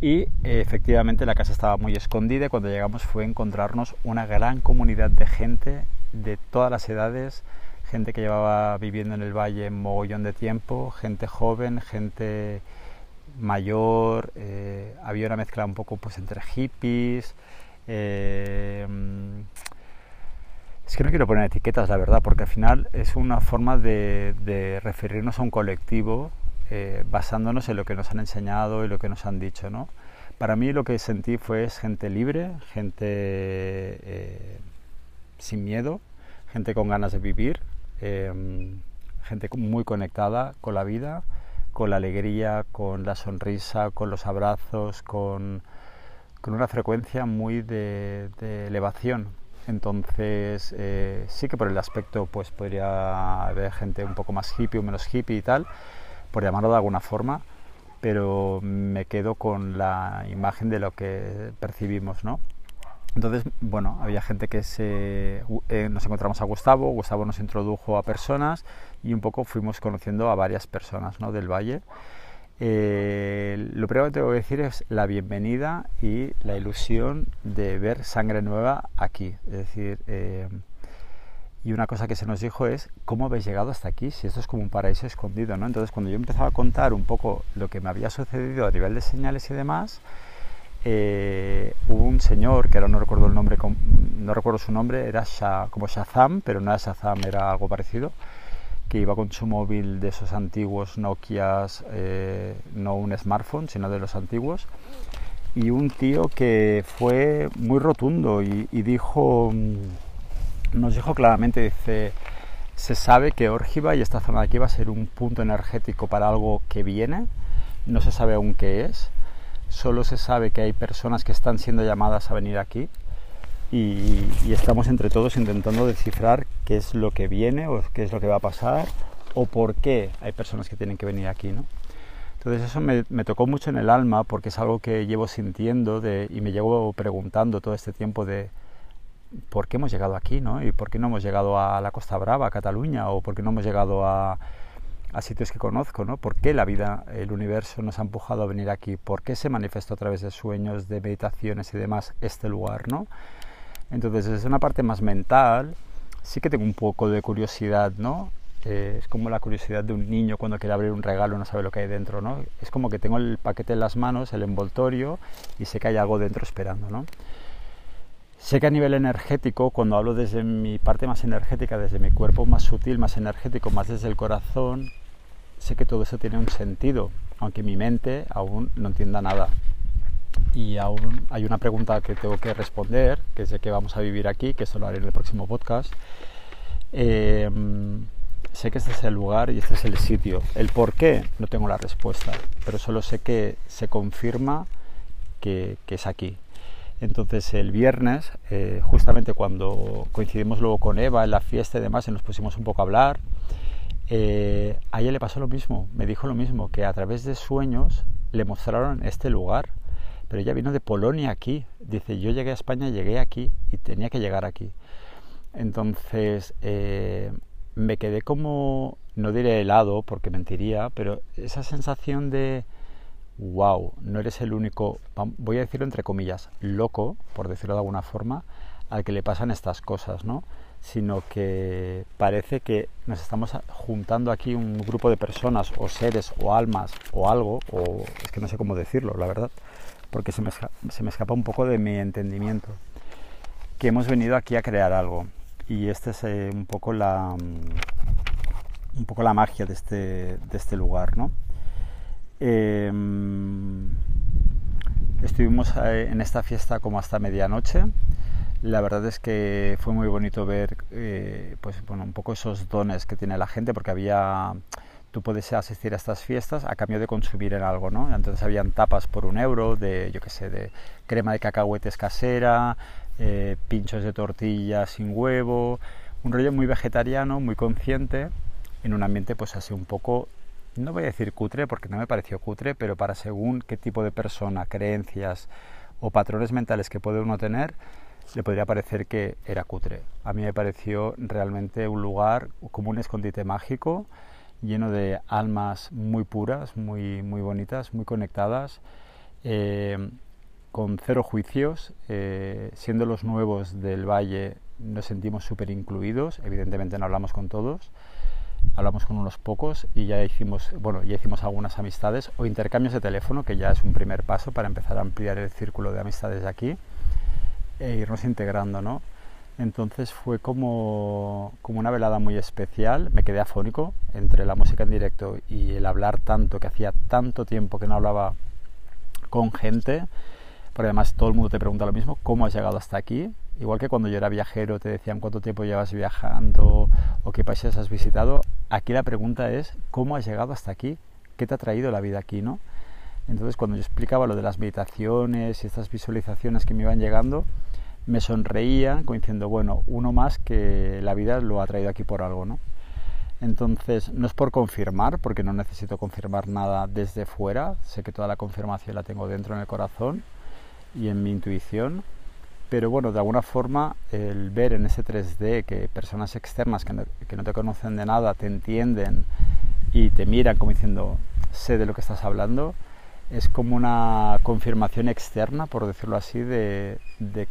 Y eh, efectivamente la casa estaba muy escondida y cuando llegamos fue encontrarnos una gran comunidad de gente de todas las edades, gente que llevaba viviendo en el valle mogollón de tiempo, gente joven, gente mayor, eh, había una mezcla un poco pues entre hippies. Es que no quiero poner etiquetas, la verdad, porque al final es una forma de, referirnos a un colectivo eh, basándonos en lo que nos han enseñado y lo que nos han dicho. ¿no? Para mí lo que sentí fue gente libre, gente sin miedo, gente con ganas de vivir, Em, gente muy conectada con la vida, con la alegría, con la sonrisa, con los abrazos, con, con una frecuencia muy de, elevación. Entonces, eh, sí que por el aspecto, pues podría haber gente un poco más hippie o menos hippie y tal, por llamarlo de alguna forma, pero me quedo con la imagen de lo que percibimos, ¿no? Entonces, bueno, había gente que se, eh, nos encontramos a Gustavo, Gustavo nos introdujo a personas y un poco fuimos conociendo a varias personas ¿no? del valle. Eh, lo primero que tengo que decir es la bienvenida y la ilusión de ver sangre nueva aquí. Es decir, eh, y una cosa que se nos dijo es, ¿cómo habéis llegado hasta aquí? Si esto es como un paraíso escondido, ¿no? Entonces, cuando yo empezaba a contar un poco lo que me había sucedido a nivel de señales y demás, eh, un señor, que ahora no recuerdo el nombre, no recuerdo su nombre, era como Shazam, pero no era Shazam, era algo parecido, que iba con su móvil de esos antiguos Nokias, eh, no un smartphone, sino de los antiguos, y un tío que fue muy rotundo y, dijo, nos dijo claramente, dice, se sabe que Orgiva y esta zona de aquí va a ser un punto energético para algo que viene, no se sabe aún qué es, solo se sabe que hay personas que están siendo llamadas a venir aquí y, estamos entre todos intentando descifrar qué es lo que viene o qué es lo que va a pasar o por qué hay personas que tienen que venir aquí, ¿no? Entonces eso me, tocó mucho en el alma porque es algo que llevo sintiendo y me llevo preguntando todo este tiempo de por qué hemos llegado aquí, ¿no? Y por qué no hemos llegado a la Costa Brava, a Cataluña, o por qué no hemos llegado a, a sitios que conozco, ¿no? ¿Por qué la vida, el universo nos ha empujado a venir aquí? ¿Por qué se manifestó a través de sueños, de meditaciones y demás este lugar, ¿no? Entonces, desde una parte más mental, sí que tengo un poco de curiosidad, ¿no? Eh, es como la curiosidad de un niño cuando quiere abrir un regalo y no sabe lo que hay dentro, ¿no? Es como que tengo el paquete en las manos, el envoltorio, y sé que hay algo dentro esperando, ¿no? Sé que a nivel energético, cuando hablo desde mi parte más energética, desde mi cuerpo más sutil, más energético, más desde el corazón, sé que todo eso tiene un sentido, aunque mi mente aún no entienda nada. Y aún hay una pregunta que tengo que responder, que es de qué vamos a vivir aquí, que eso lo haré en el próximo podcast. Em, sé que este es el lugar y este es el sitio. El por qué no tengo la respuesta, pero solo sé que se confirma que, es aquí. Entonces el viernes, eh, justamente cuando coincidimos luego con Eva en la fiesta y demás, y nos pusimos un poco a hablar, eh, a ella le pasó lo mismo, me dijo lo mismo, que a través de sueños le mostraron este lugar, pero ella vino de Polonia aquí, dice, yo llegué a España, llegué aquí y tenía que llegar aquí. Entonces eh, me quedé como, no diré helado porque mentiría, pero esa sensación de, wow, no eres el único, voy a decirlo entre comillas, loco, por decirlo de alguna forma, al que le pasan estas cosas, ¿no? sino que parece que nos estamos juntando aquí un grupo de personas o seres o almas o algo, o es que no sé cómo decirlo, la verdad, porque se me, se me escapa un poco de mi entendimiento, que hemos venido aquí a crear algo. Y esta es eh, un poco la mm, un poco la magia de este, de este lugar, ¿no? Em, estuvimos eh, en esta fiesta como hasta medianoche la verdad es que fue muy bonito ver eh, pues, bueno, un poco esos dones que tiene la gente, porque había tú puedes asistir a estas fiestas a cambio de consumir en algo, ¿no? Entonces habían tapas por un euro de, yo qué sé, de crema de cacahuetes casera, eh, pinchos de tortilla sin huevo, un rollo muy vegetariano, muy consciente, en un ambiente pues así un poco, no voy a decir cutre porque no me pareció cutre, pero para según qué tipo de persona, creencias o patrones mentales que puede uno tener, le podría parecer que era cutre. A mí me pareció realmente un lugar como un escondite mágico, lleno de almas muy puras, muy, muy bonitas, muy conectadas, eh, con cero juicios. Eh, siendo los nuevos del valle, nos sentimos súper incluidos. Evidentemente no hablamos con todos, hablamos con unos pocos y ya hicimos, bueno, ya hicimos algunas amistades o intercambios de teléfono, que ya es un primer paso para empezar a ampliar el círculo de amistades de aquí e irnos integrando, ¿no? Entonces fue como, como una velada muy especial, me quedé afónico entre la música en directo y el hablar tanto, que hacía tanto tiempo que no hablaba con gente, porque además todo el mundo te pregunta lo mismo, ¿cómo has llegado hasta aquí? Igual que cuando yo era viajero te decían cuánto tiempo llevas viajando o qué países has visitado, aquí la pregunta es, ¿cómo has llegado hasta aquí? ¿qué te ha traído la vida aquí, no? Entonces cuando yo explicaba lo de las meditaciones y estas visualizaciones que me iban llegando, me sonreía como diciendo, bueno, uno más que la vida lo ha traído aquí por algo, ¿no? Entonces, no es por confirmar, porque no necesito confirmar nada desde fuera, sé que toda la confirmación la tengo dentro en el corazón y en mi intuición, pero bueno, de alguna forma el ver en ese 3D que personas externas que no, que no te conocen de nada te entienden y te miran como diciendo, sé de lo que estás hablando, es como una confirmación externa, por decirlo así, de,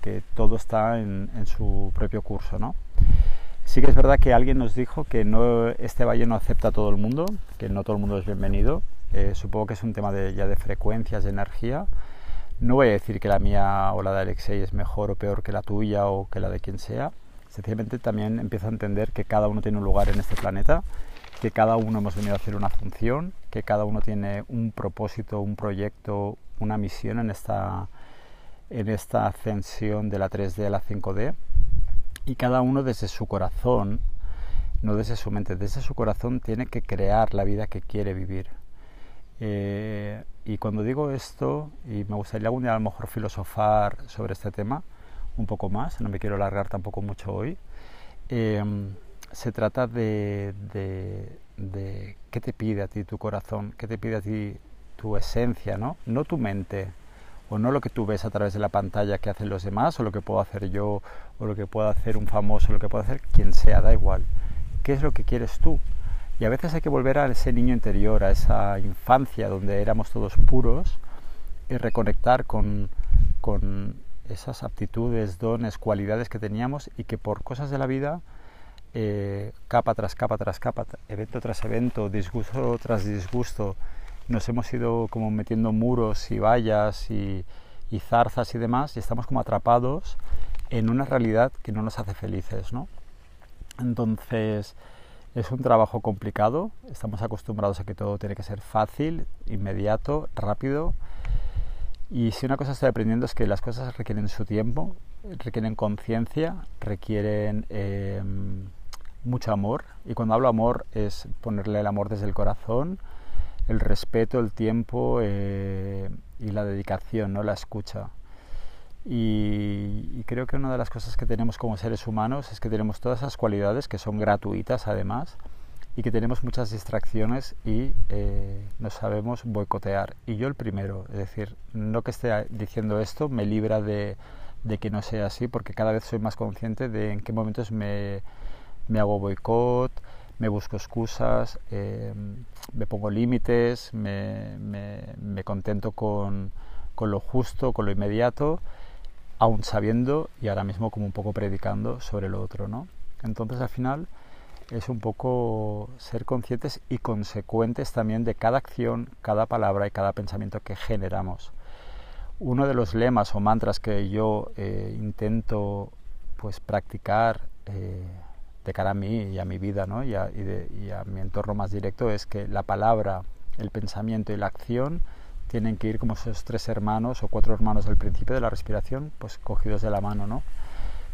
que todo está en, su propio curso, ¿no? Sí que es verdad que alguien nos dijo que este valle no acepta a todo el mundo, que no todo el mundo es bienvenido. Eh, supongo que es un tema de, ya de frecuencias, de energía. No voy a decir que la mía o la de Alexei es mejor o peor que la tuya o que la de quien sea. Sencillamente también empiezo a entender que cada uno tiene un lugar en este planeta que cada uno hemos venido a hacer una función, que cada uno tiene un propósito, un proyecto, una misión en esta, en esta ascensión de la 3D a la 5D y cada uno desde su corazón, no desde su mente, desde su corazón tiene que crear la vida que quiere vivir. Eh, y cuando digo esto, y me gustaría algún día a lo mejor filosofar sobre este tema un poco más, no me quiero alargar tampoco mucho hoy, eh, se trata de, de, qué te pide a ti tu corazón, qué te pide a ti tu esencia, ¿no? No tu mente, o no lo que tú ves a través de la pantalla que hacen los demás, o lo que puedo hacer yo, o lo que puedo hacer un famoso, lo que puedo hacer quien sea, da igual. ¿Qué es lo que quieres tú? Y a veces hay que volver a ese niño interior, a esa infancia donde éramos todos puros, y reconectar con, con esas aptitudes, dones, cualidades que teníamos y que por cosas de la vida eh, capa tras capa tras capa, evento tras evento, disgusto tras disgusto, nos hemos ido como metiendo muros y vallas y, zarzas y demás y estamos como atrapados en una realidad que no nos hace felices, ¿no? Entonces es un trabajo complicado, estamos acostumbrados a que todo tiene que ser fácil, inmediato, rápido y si una cosa estoy aprendiendo es que las cosas requieren su tiempo, requieren conciencia, requieren... Em, mucho amor y cuando hablo amor es ponerle el amor desde el corazón, el respeto, el tiempo eh, y la dedicación, ¿no? la escucha. Y, creo que una de las cosas que tenemos como seres humanos es que tenemos todas esas cualidades que son gratuitas además y que tenemos muchas distracciones y eh, no sabemos boicotear. Y yo el primero, es decir, no que esté diciendo esto me libra de, de que no sea así porque cada vez soy más consciente de en qué momentos me me hago boicot, me busco excusas, eh, me pongo límites, me, me, contento con, con, lo justo, con lo inmediato, aún sabiendo y ahora mismo como un poco predicando sobre lo otro, ¿no? Entonces al final es un poco ser conscientes y consecuentes también de cada acción, cada palabra y cada pensamiento que generamos. Uno de los lemas o mantras que yo eh, intento pues practicar eh, de cara a mí y a mi vida ¿no? y, a, mi entorno más directo es que la palabra, el pensamiento y la acción tienen que ir como esos tres hermanos o cuatro hermanos del principio de la respiración, pues cogidos de la mano, ¿no?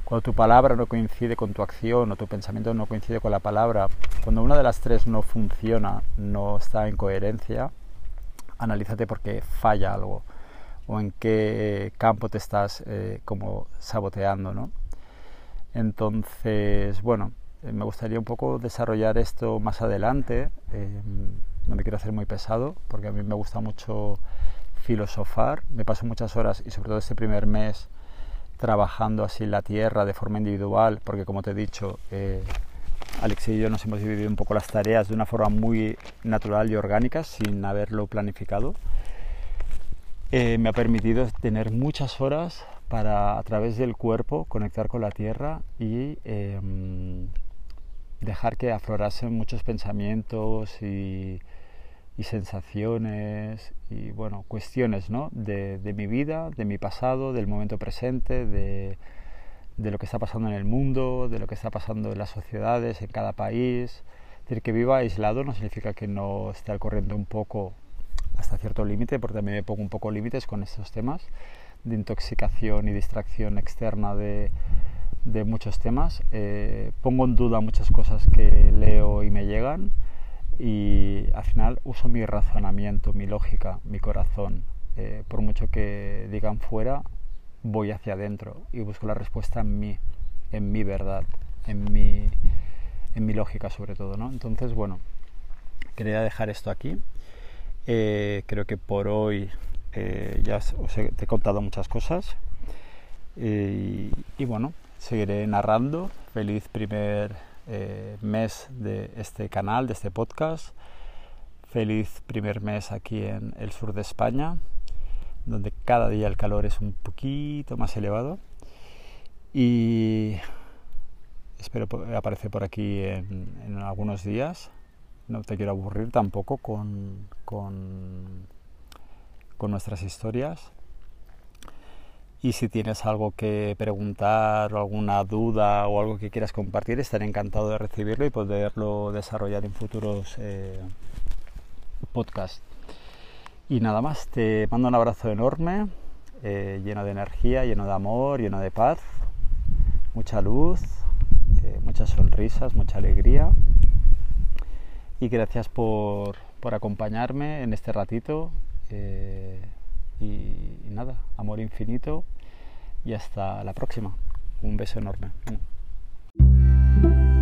Cuando tu palabra no coincide con tu acción o tu pensamiento no coincide con la palabra, cuando una de las tres no funciona, no está en coherencia, analízate porque falla algo o en qué campo te estás eh, como saboteando, ¿no? Entonces, bueno, eh, me gustaría un poco desarrollar esto más adelante. Eh, no me quiero hacer muy pesado porque a mí me gusta mucho filosofar. Me paso muchas horas y sobre todo este primer mes trabajando así la tierra de forma individual porque como te he dicho, eh, Alex y yo nos hemos dividido un poco las tareas de una forma muy natural y orgánica sin haberlo planificado. me ha permitido tener muchas horas para a través del cuerpo conectar con la tierra y em, dejar que aflorasen muchos pensamientos y, sensaciones y bueno cuestiones ¿no? de, mi vida de mi pasado del momento presente de, lo que está pasando en el mundo de lo que está pasando en las sociedades en cada país decir que viva aislado no significa que no esté al corriente un poco hasta cierto límite porque también me pongo un poco límites con estos temas de intoxicación y distracción externa de, muchos temas. Eh, pongo en duda muchas cosas que leo y me llegan. y al final uso mi razonamiento, mi lógica, mi corazón. Eh, por mucho que digan fuera, voy hacia adentro y busco la respuesta en mí, en mi verdad, en mi, en mi lógica sobre todo. ¿no? Entonces, bueno, quería dejar esto aquí. Eh, creo que por hoy ya os he, te he contado muchas cosas. y bueno, seguiré narrando. Feliz primer eh, mes de este canal, de este podcast. Feliz primer mes aquí en el sur de España, donde cada día el calor es un poquito más elevado. Y espero aparecer por aquí en, algunos días. No te quiero aburrir tampoco con, con nuestras historias. Y si tienes algo que preguntar o alguna duda o algo que quieras compartir, estaré encantado de recibirlo y poderlo desarrollar en futuros eh, podcasts. Y nada más, te mando un abrazo enorme, eh, lleno de energía, lleno de amor, lleno de paz, mucha luz, eh, muchas sonrisas, mucha alegría. Y gracias por, por acompañarme en este ratito. Eh, y nada, amor infinito y hasta la próxima. Un beso enorme. Mm.